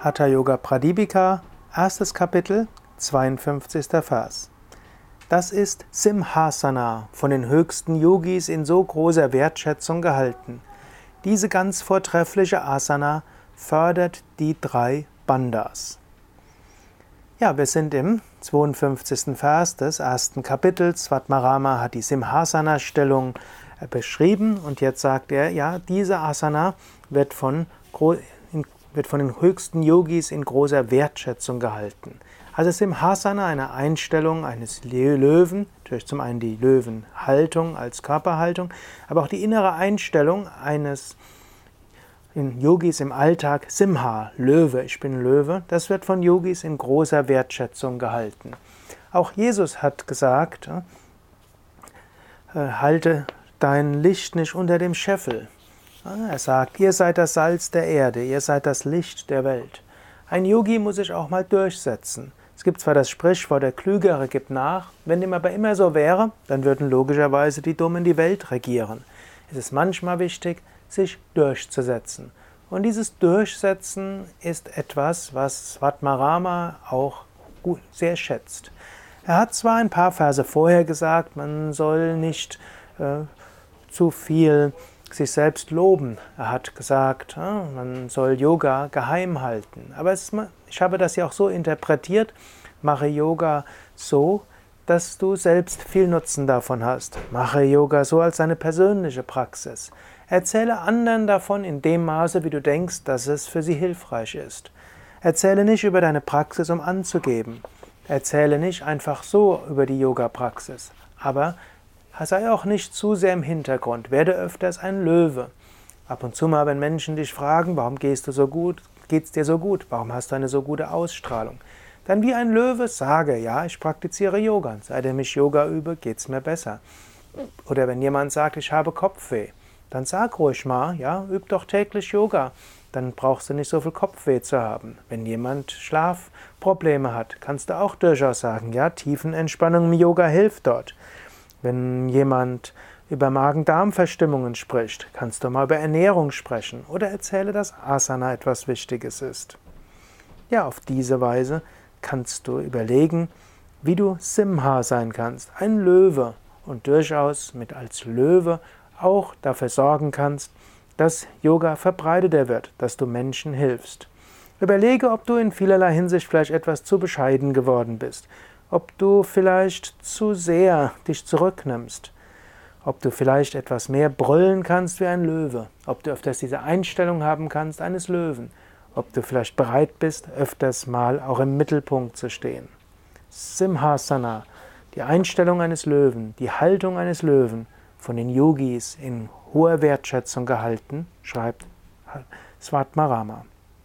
Hatha Yoga Pradipika, erstes Kapitel, 52. Vers. Das ist Simhasana, von den höchsten Yogis in so großer Wertschätzung gehalten. Diese ganz vortreffliche Asana fördert die drei Bandhas. Ja, wir sind im 52. Vers des ersten Kapitels. Svatmarama hat die Simhasana-Stellung äh, beschrieben und jetzt sagt er, ja, diese Asana wird von wird von den höchsten Yogis in großer Wertschätzung gehalten. Also ist im Hasana eine Einstellung eines Löwen, durch zum einen die Löwenhaltung als Körperhaltung, aber auch die innere Einstellung eines in Yogis im Alltag Simha, Löwe, ich bin Löwe, das wird von Yogis in großer Wertschätzung gehalten. Auch Jesus hat gesagt, äh, halte dein Licht nicht unter dem Scheffel. Er sagt, ihr seid das Salz der Erde, ihr seid das Licht der Welt. Ein Yogi muss sich auch mal durchsetzen. Es gibt zwar das Sprichwort, der Klügere gibt nach, wenn dem aber immer so wäre, dann würden logischerweise die Dummen die Welt regieren. Es ist manchmal wichtig, sich durchzusetzen. Und dieses Durchsetzen ist etwas, was Svatmarama auch sehr schätzt. Er hat zwar ein paar Verse vorher gesagt, man soll nicht äh, zu viel sich selbst loben. Er hat gesagt, ah, man soll Yoga geheim halten. Aber es, ich habe das ja auch so interpretiert, mache Yoga so, dass du selbst viel Nutzen davon hast. Mache Yoga so als eine persönliche Praxis. Erzähle anderen davon in dem Maße, wie du denkst, dass es für sie hilfreich ist. Erzähle nicht über deine Praxis, um anzugeben. Erzähle nicht einfach so über die Yoga-Praxis. Aber sei auch nicht zu sehr im Hintergrund, werde öfters ein Löwe. Ab und zu mal, wenn Menschen dich fragen, warum gehst du so gut, geht's dir so gut, warum hast du eine so gute Ausstrahlung, dann wie ein Löwe sage, ja, ich praktiziere Yoga. Seitdem ich Yoga übe, geht's mir besser. Oder wenn jemand sagt, ich habe Kopfweh, dann sag ruhig mal, ja, üb doch täglich Yoga. Dann brauchst du nicht so viel Kopfweh zu haben. Wenn jemand Schlafprobleme hat, kannst du auch durchaus sagen, ja, Tiefenentspannung im Yoga hilft dort. Wenn jemand über Magen-Darm-Verstimmungen spricht, kannst du mal über Ernährung sprechen oder erzähle, dass Asana etwas Wichtiges ist. Ja, auf diese Weise kannst du überlegen, wie du Simha sein kannst, ein Löwe und durchaus mit als Löwe auch dafür sorgen kannst, dass Yoga verbreiteter wird, dass du Menschen hilfst. Überlege, ob du in vielerlei Hinsicht vielleicht etwas zu bescheiden geworden bist ob du vielleicht zu sehr dich zurücknimmst, ob du vielleicht etwas mehr brüllen kannst wie ein Löwe, ob du öfters diese Einstellung haben kannst eines Löwen, ob du vielleicht bereit bist, öfters mal auch im Mittelpunkt zu stehen. Simhasana, die Einstellung eines Löwen, die Haltung eines Löwen, von den Yogis in hoher Wertschätzung gehalten, schreibt Svatmarama.